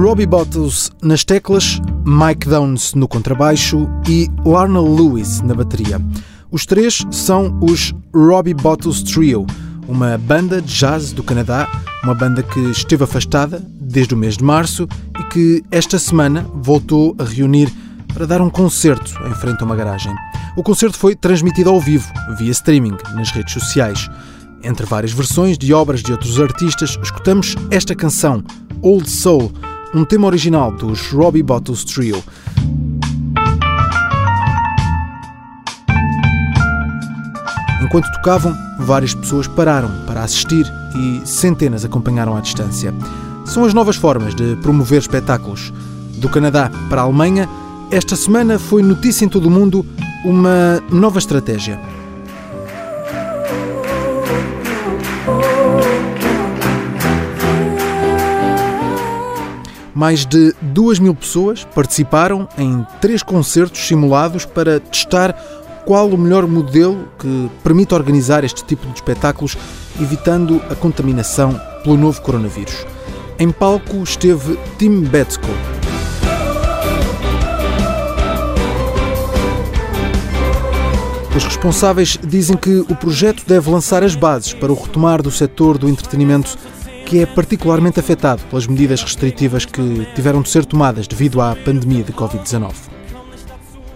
Robbie Bottles nas teclas, Mike Downs no contrabaixo e Larnell Lewis na bateria. Os três são os Robbie Bottles Trio, uma banda de jazz do Canadá, uma banda que esteve afastada desde o mês de março e que esta semana voltou a reunir para dar um concerto em frente a uma garagem. O concerto foi transmitido ao vivo, via streaming, nas redes sociais. Entre várias versões de obras de outros artistas, escutamos esta canção, Old Soul, um tema original dos Robbie Bottles Trio. Enquanto tocavam, várias pessoas pararam para assistir e centenas acompanharam à distância. São as novas formas de promover espetáculos. Do Canadá para a Alemanha, esta semana foi notícia em todo o mundo uma nova estratégia. Mais de 2 mil pessoas participaram em três concertos simulados para testar qual o melhor modelo que permite organizar este tipo de espetáculos, evitando a contaminação pelo novo coronavírus. Em palco esteve Tim Betzko. Os responsáveis dizem que o projeto deve lançar as bases para o retomar do setor do entretenimento que é particularmente afetado pelas medidas restritivas que tiveram de ser tomadas devido à pandemia de Covid-19.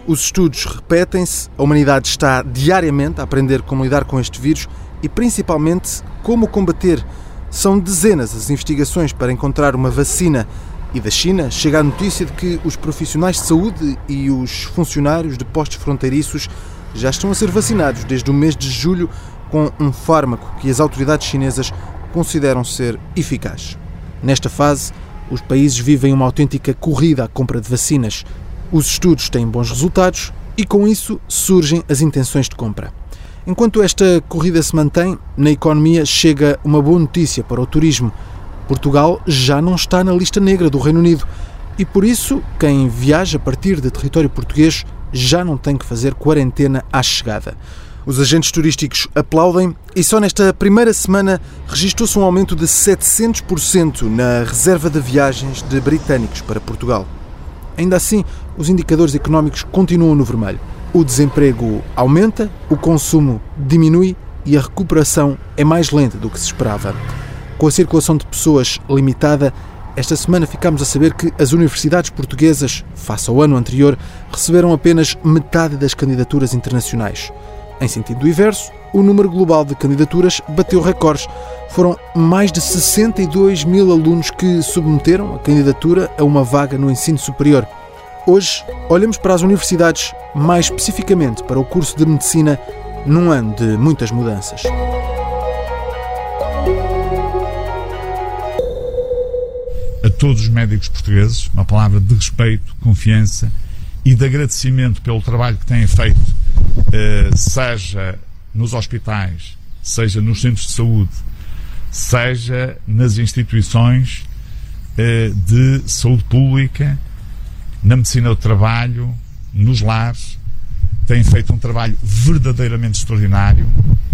Os estudos repetem-se, a humanidade está diariamente a aprender como lidar com este vírus e principalmente como combater. São dezenas as investigações para encontrar uma vacina e da China chega a notícia de que os profissionais de saúde e os funcionários de postos fronteiriços já estão a ser vacinados desde o mês de julho com um fármaco que as autoridades chinesas consideram ser eficaz. Nesta fase, os países vivem uma autêntica corrida à compra de vacinas. Os estudos têm bons resultados e, com isso, surgem as intenções de compra. Enquanto esta corrida se mantém, na economia chega uma boa notícia para o turismo. Portugal já não está na lista negra do Reino Unido e, por isso, quem viaja a partir de território português já não tem que fazer quarentena à chegada. Os agentes turísticos aplaudem e só nesta primeira semana registrou-se um aumento de 700% na reserva de viagens de britânicos para Portugal. Ainda assim, os indicadores económicos continuam no vermelho. O desemprego aumenta, o consumo diminui e a recuperação é mais lenta do que se esperava. Com a circulação de pessoas limitada, esta semana ficámos a saber que as universidades portuguesas, face ao ano anterior, receberam apenas metade das candidaturas internacionais. Em sentido inverso, o número global de candidaturas bateu recordes. Foram mais de 62 mil alunos que submeteram a candidatura a uma vaga no ensino superior. Hoje, olhamos para as universidades, mais especificamente para o curso de medicina, num ano de muitas mudanças. A todos os médicos portugueses, uma palavra de respeito, confiança e de agradecimento pelo trabalho que têm feito eh, seja nos hospitais, seja nos centros de saúde, seja nas instituições eh, de saúde pública, na medicina do trabalho, nos lares, têm feito um trabalho verdadeiramente extraordinário.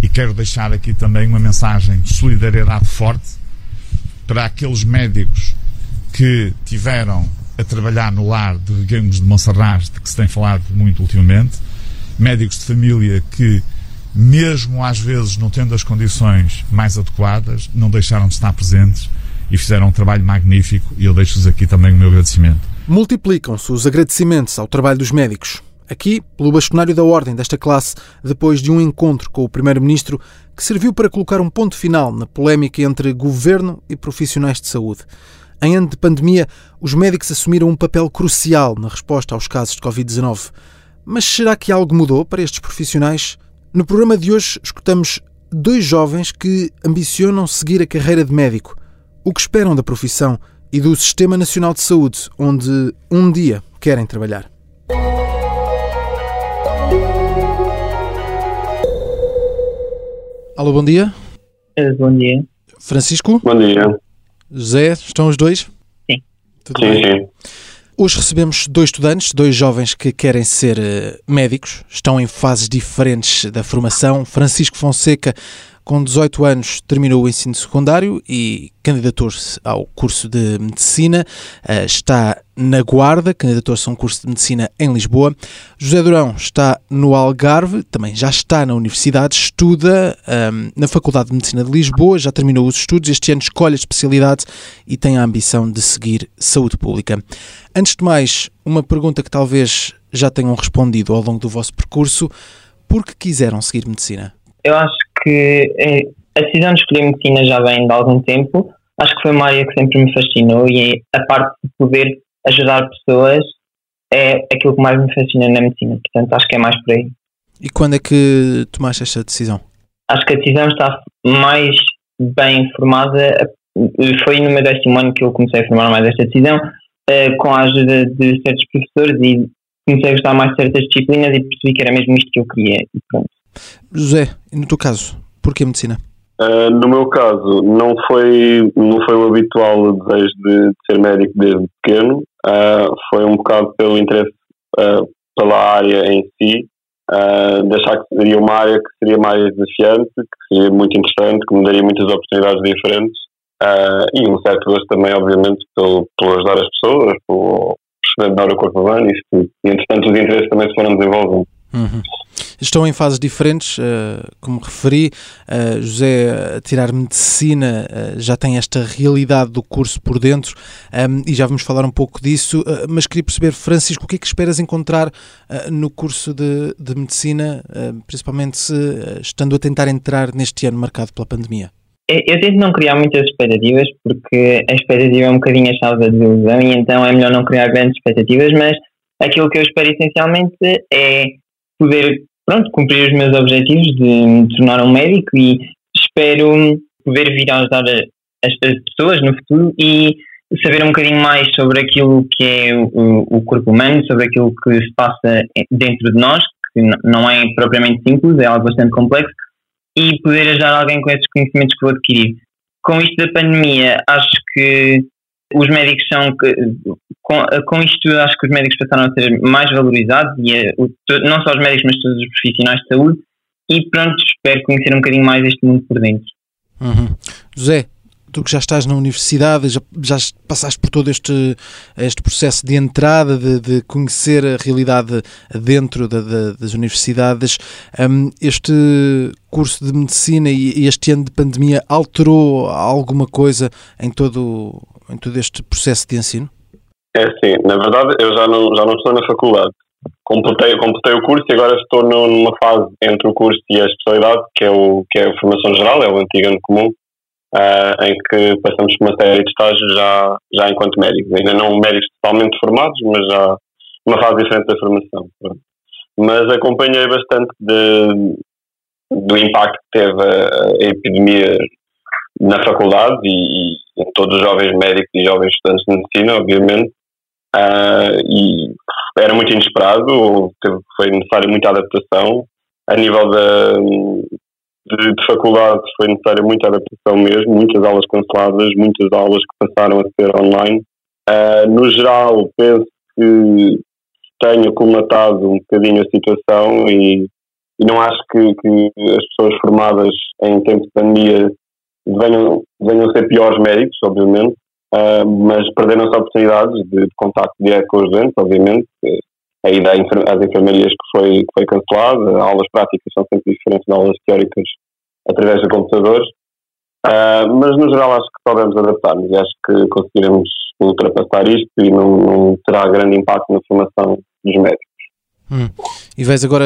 E quero deixar aqui também uma mensagem de solidariedade forte para aqueles médicos que tiveram a trabalhar no lar de Reguengos de Monserrat, de que se tem falado muito ultimamente, médicos de família que, mesmo às vezes não tendo as condições mais adequadas, não deixaram de estar presentes e fizeram um trabalho magnífico e eu deixo-lhes aqui também o meu agradecimento. Multiplicam-se os agradecimentos ao trabalho dos médicos. Aqui, pelo bastonário da ordem desta classe, depois de um encontro com o Primeiro-Ministro que serviu para colocar um ponto final na polémica entre governo e profissionais de saúde. Em ano de pandemia, os médicos assumiram um papel crucial na resposta aos casos de Covid-19. Mas será que algo mudou para estes profissionais? No programa de hoje escutamos dois jovens que ambicionam seguir a carreira de médico. o que esperam da profissão e do Sistema Nacional de Saúde, onde um dia querem trabalhar. Alô, bom dia. Eh, bom dia. Francisco? Bom dia. José, estão os dois? Sim. Tudo Sim, bem? sim. Hoje recebemos dois estudantes, dois jovens que querem ser eh, médicos, estão em fases diferentes da formação. Francisco Fonseca, com 18 anos, terminou o ensino secundário e candidatou-se ao curso de medicina. Eh, está na Guarda, candidatou-se a um curso de medicina em Lisboa. José Durão está no Algarve, também já está na universidade, estuda ahm, na Faculdade de Medicina de Lisboa, já terminou os estudos, este ano escolhe a especialidade e tem a ambição de seguir saúde pública. Antes de mais, uma pergunta que talvez já tenham respondido ao longo do vosso percurso: por que quiseram seguir medicina? Eu acho que eh, a decisão de escolher medicina já vem de algum tempo. Acho que foi uma área que sempre me fascinou e a parte de poder ajudar pessoas é aquilo que mais me fascina na medicina. Portanto, acho que é mais por aí. E quando é que tomaste esta decisão? Acho que a decisão está mais bem formada. Foi no meu décimo ano que eu comecei a formar mais esta decisão, eh, com a ajuda de certos professores e comecei a gostar mais de certas disciplinas e percebi que era mesmo isto que eu queria. E pronto. José, no teu caso, porquê medicina? Ah, no meu caso, não foi, não foi o habitual desejo de, de ser médico desde pequeno, Ah, foi um bocado pelo interesse ah, pela área em si, ah, de achar que seria uma área que seria mais desafiante, que seria muito interessante, que me daria muitas oportunidades diferentes, e um certo gosto também, obviamente, pelo, pelo ajudar as pessoas, pelo perceber melhor o corpo humano e. E, entretanto, os interesses também se foram desenvolvendo. Uhum. Estão em fases diferentes, eh, como referi. eh, José, a tirar medicina, eh, já tem esta realidade do curso por dentro ehm, e já vamos falar um pouco disso. mas queria perceber, Francisco, o que é que esperas encontrar no curso de, de medicina, principalmente se, estando a tentar entrar neste ano marcado pela pandemia? Eu tento não criar muitas expectativas porque a expectativa é um bocadinho a chave da desilusão e então é melhor não criar grandes expectativas, mas aquilo que eu espero essencialmente é poder pronto, cumprir os meus objetivos de me tornar um médico e espero poder vir a ajudar a- as, as pessoas no futuro e saber um bocadinho mais sobre aquilo que é o, o corpo humano, sobre aquilo que se passa dentro de nós, que não é propriamente simples, é algo bastante complexo, e poder ajudar alguém com esses conhecimentos que vou adquirir. Com isto da pandemia, acho que os médicos são. Com, com isto, acho que os médicos passaram a ser mais valorizados, e eh, não só os médicos, mas todos os profissionais de saúde. E pronto, espero conhecer um bocadinho mais este mundo por dentro. Uhum. José, tu que já estás na universidade, já, já passaste por todo este, este processo de entrada, de, de conhecer a realidade dentro da- da- das universidades, hum, este curso de medicina e este ano de pandemia alterou alguma coisa em todo, em todo este processo de ensino? É assim, na verdade eu já não, já não estou na faculdade. Completei, completei o curso e agora estou numa fase entre o curso e a especialidade, que é, o, que é a formação geral, é o antigo ano comum, ah, em que passamos por uma série de estágios já, já enquanto médicos. Ainda não médicos totalmente formados, mas já uma fase diferente da formação. Mas acompanhei bastante de, do impacto que teve a, a epidemia na faculdade e, e todos os jovens médicos e jovens estudantes de medicina, obviamente. Ah, e era muito inesperado, teve, foi necessária muita adaptação. A nível da, de, de faculdade foi necessária muita adaptação mesmo, muitas aulas canceladas, muitas aulas que passaram a ser online. Ah, no geral, penso que tenho comatado um bocadinho a situação e, e não acho que, que as pessoas formadas em tempo de pandemia venham, venham a ser piores médicos, obviamente, ah, mas perderam-se oportunidades de, de contacto direto com os doentes, obviamente. A ida às enfer- às enfermarias que foi, que foi cancelada, aulas práticas são sempre diferentes de aulas teóricas através de computadores. Ah, mas no geral acho que podemos adaptar-nos e acho que conseguiremos ultrapassar isto e não, não terá grande impacto na formação dos médicos. Hum. E vais agora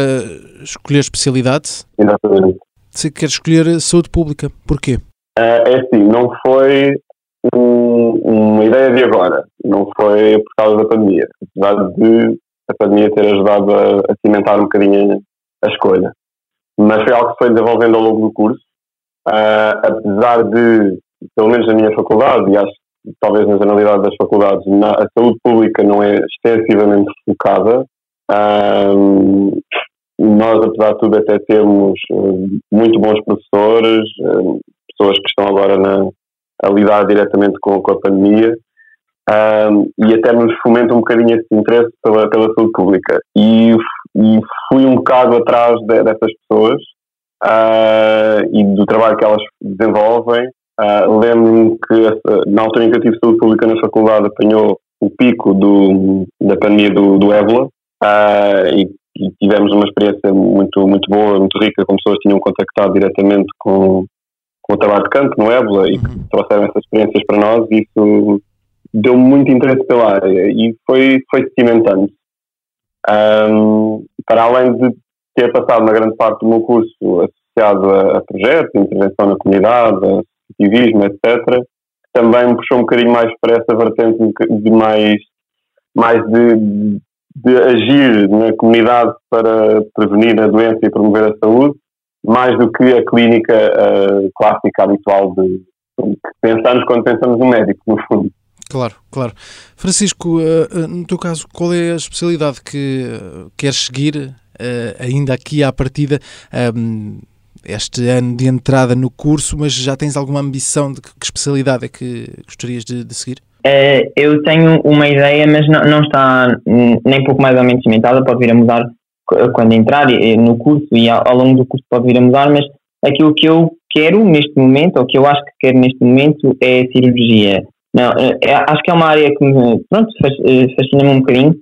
escolher especialidade? Exatamente. Se queres escolher saúde pública, porquê? Ah, é assim, não foi um- uma ideia de agora, não foi por causa da pandemia, apesar de a pandemia ter ajudado a, a cimentar um bocadinho a escolha. Mas foi algo que foi desenvolvendo ao longo do curso, Ah, apesar de pelo menos na minha faculdade, e acho que talvez na generalidade das faculdades, na, a saúde pública não é extensivamente focada. Um, nós, apesar de tudo, até temos uh, muito bons professores, uh, pessoas que estão agora na, a lidar diretamente com, com a pandemia, um, e até nos fomenta um bocadinho esse interesse pela, pela saúde pública. E, e fui um bocado atrás de, dessas pessoas uh, e do trabalho que elas desenvolvem. Uh, Lembro-me que na altura em que eu tive saúde pública na faculdade apanhou o pico do, da pandemia do, do ébola uh, e, e, tivemos uma experiência muito, muito boa, muito rica, com pessoas que tinham contactado diretamente com, com o trabalho de campo no ébola e que uhum. trouxeram essas experiências para nós e isso deu muito interesse pela área e foi, foi cimentando. Um, para além de ter passado uma grande parte do meu curso associado a, a projetos, intervenção na comunidade, ativismo, etc., também me puxou um bocadinho mais para essa vertente de mais, mais de, de agir na comunidade para prevenir a doença e promover a saúde, mais do que a clínica uh, clássica habitual de que pensamos quando pensamos no médico, no fundo. Claro, claro. Francisco, uh, no teu caso, qual é a especialidade que uh, queres seguir ainda aqui à partida? Um, este ano de entrada no curso, mas já tens alguma ambição de que, que especialidade é que gostarias de, de seguir? Eu tenho uma ideia, mas não, não, está nem pouco mais ou menos cimentada, pode vir a mudar quando entrar no curso e ao, longo do curso pode vir a mudar, mas aquilo que eu quero neste momento, ou que eu acho que quero neste momento, é cirurgia. Não, é, é acho que é uma área que me, pronto, eh, fascina-me um bocadinho,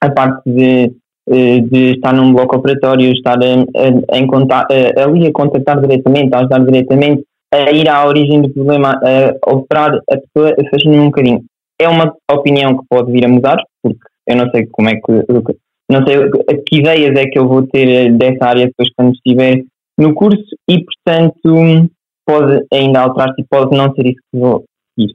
a parte de eh, de estar num bloco operatório, estar a, a, em contato, ali a contactar diretamente, a ajudar diretamente, a ir à origem do problema, a operar a pessoa, fascina-me um bocadinho. É uma opinião que pode vir a mudar, porque eu não sei como é que, não sei que ideias é que eu vou ter dessa área depois quando estiver no curso e, portanto, pode ainda alterar-se e pode não ser isso que vou seguir.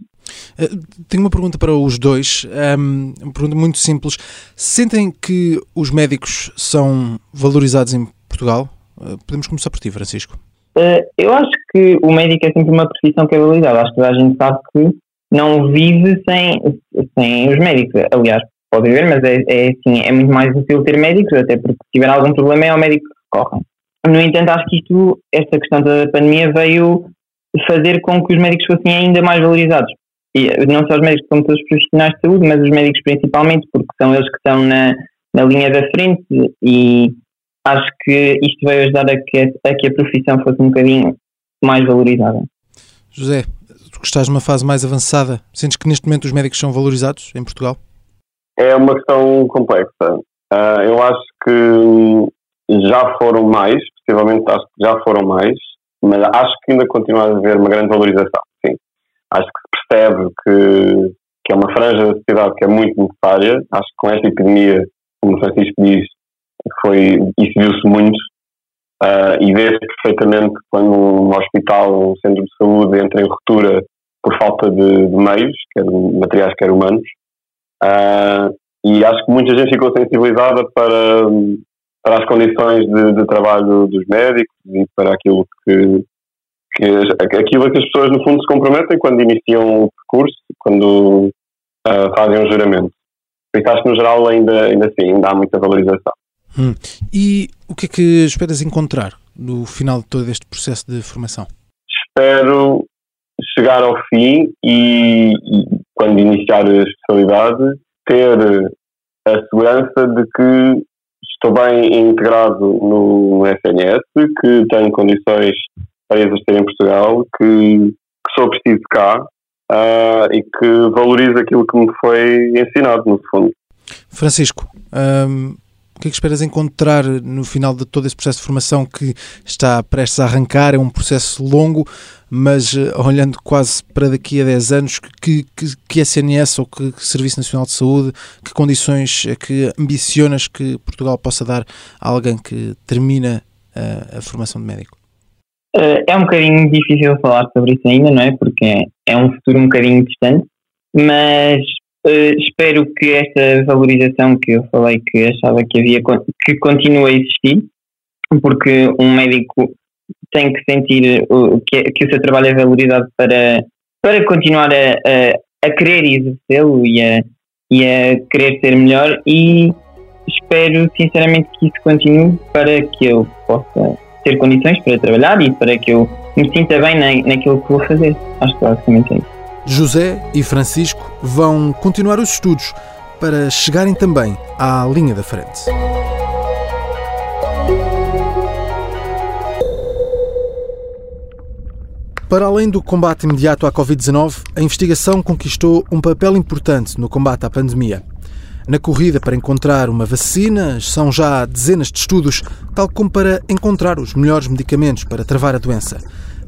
Eh, tenho uma pergunta para os dois, ehm, uma pergunta muito simples. Sentem que os médicos são valorizados em Portugal? Eh, podemos começar por ti, Francisco. Eu acho que o médico é sempre uma profissão que é valorizada. Acho que a gente sabe que não vive sem, sem os médicos. Aliás, pode viver, mas é, é, assim, é muito mais útil ter médicos, até porque se tiver algum problema é ao médico que recorre. No entanto, acho que isto, esta questão da pandemia veio fazer com que os médicos fossem ainda mais valorizados e não só os médicos como todos os profissionais de saúde, mas os médicos principalmente, porque são eles que estão na, na linha da frente e acho que isto veio ajudar a que, a que a profissão fosse um bocadinho mais valorizada. José, tu que estás numa fase mais avançada, sentes que neste momento os médicos são valorizados em Portugal? É uma questão complexa. Uh, eu acho que já foram mais, possivelmente acho que já foram mais, mas acho que ainda continua a haver uma grande valorização, sim. Acho que percebe que, que é uma franja da sociedade que é muito necessária. Acho que com esta epidemia, como o Francisco diz, foi, isso viu-se muito. Uh, e vê-se perfeitamente quando um hospital, um centro de saúde entra em ruptura por falta de, de meios, quer materiais, quer humanos. Uh, e acho que muita gente ficou sensibilizada para, para as condições de, de trabalho dos médicos e para aquilo que, que aquilo a que as pessoas no fundo se comprometem quando iniciam o percurso, quando uh, fazem um juramento. Por isso acho que no geral ainda, ainda assim, ainda há muita valorização. Hum. E o que é que esperas encontrar no final de todo este processo de formação? Espero chegar ao fim e, e quando iniciar a especialidade, ter a segurança de que estou bem integrado no SNS, que tenho condições para exercer em Portugal, que, que sou preciso cá uh, e que valorizo aquilo que me foi ensinado, no fundo. Francisco, um, o que é que esperas encontrar no final de todo esse processo de formação que está prestes a arrancar? É um processo longo, mas uh, olhando quase para daqui a 10 anos, que, que, que SNS ou que, que, Serviço Nacional de Saúde, que condições é que ambicionas que Portugal possa dar a alguém que termina uh, a formação de médico? Uh, é um bocadinho difícil falar sobre isso ainda, não é? Porque é, é um futuro um bocadinho distante, mas uh, espero que esta valorização que eu falei que achava que havia, que continue a existir, porque um médico tem que sentir uh, que, que o seu trabalho é valorizado para para continuar a, a, a querer exercê-lo e a, e a querer ser melhor e espero sinceramente que isso continue para que eu possa ter condições para trabalhar e para que eu me sinta bem na, naquilo que vou fazer. Acho que basicamente é isso. José e Francisco vão continuar os estudos para chegarem também à linha da frente. Para além do combate imediato à Covid-19, a investigação conquistou um papel importante no combate à pandemia. Na corrida para encontrar uma vacina, são já dezenas de estudos, tal como para encontrar os melhores medicamentos para travar a doença.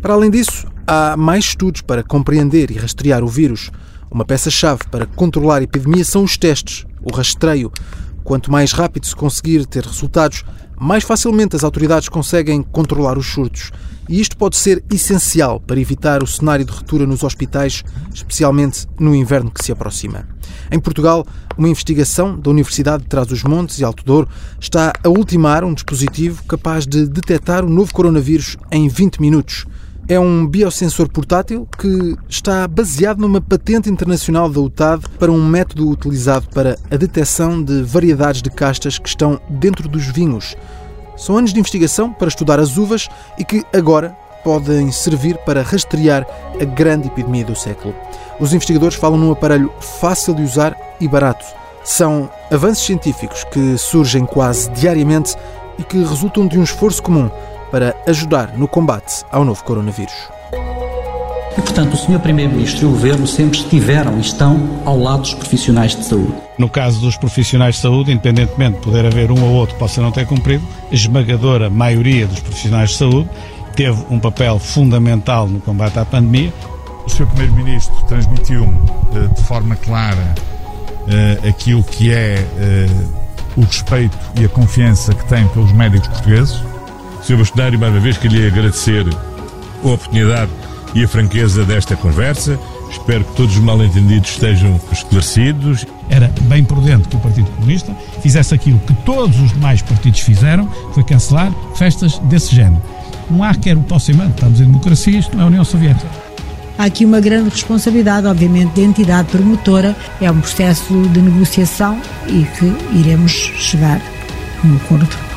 Para além disso, há mais estudos para compreender e rastrear o vírus. Uma peça-chave para controlar a epidemia são os testes, o rastreio. Quanto mais rápido se conseguir ter resultados, mais facilmente as autoridades conseguem controlar os surtos. E isto pode ser essencial para evitar o cenário de ruptura nos hospitais, especialmente no inverno que se aproxima. Em Portugal, uma investigação da Universidade de Trás-os-Montes e Alto Douro está a ultimar um dispositivo capaz de detectar o novo coronavírus em 20 minutos. É um biosensor portátil que está baseado numa patente internacional da UTAD para um método utilizado para a detecção de variedades de castas que estão dentro dos vinhos. São anos de investigação para estudar as uvas e que agora podem servir para rastrear a grande epidemia do século. Os investigadores falam num aparelho fácil de usar e barato. São avanços científicos que surgem quase diariamente e que resultam de um esforço comum para ajudar no combate ao novo coronavírus. E, portanto, o Sr. Primeiro-Ministro e o Governo sempre estiveram e estão ao lado dos profissionais de saúde. No caso dos profissionais de saúde, independentemente de poder haver um ou outro que possa não ter cumprido, a esmagadora maioria dos profissionais de saúde teve um papel fundamental no combate à pandemia. O Sr. Primeiro-Ministro transmitiu-me eh, de forma clara eh, aquilo que é eh, o respeito e a confiança que tem pelos médicos portugueses. Sr. Bastonário, mais uma vez queria agradecer a oportunidade e a franqueza desta conversa. Espero que todos os mal-entendidos estejam esclarecidos. Era bem prudente que o Partido Comunista fizesse aquilo que todos os demais partidos fizeram, foi cancelar festas desse género. Não há quer o possa estamos em democracia, isto não é a União Soviética. Há aqui uma grande responsabilidade, obviamente, da entidade promotora. É um processo de negociação e que iremos chegar a um acordo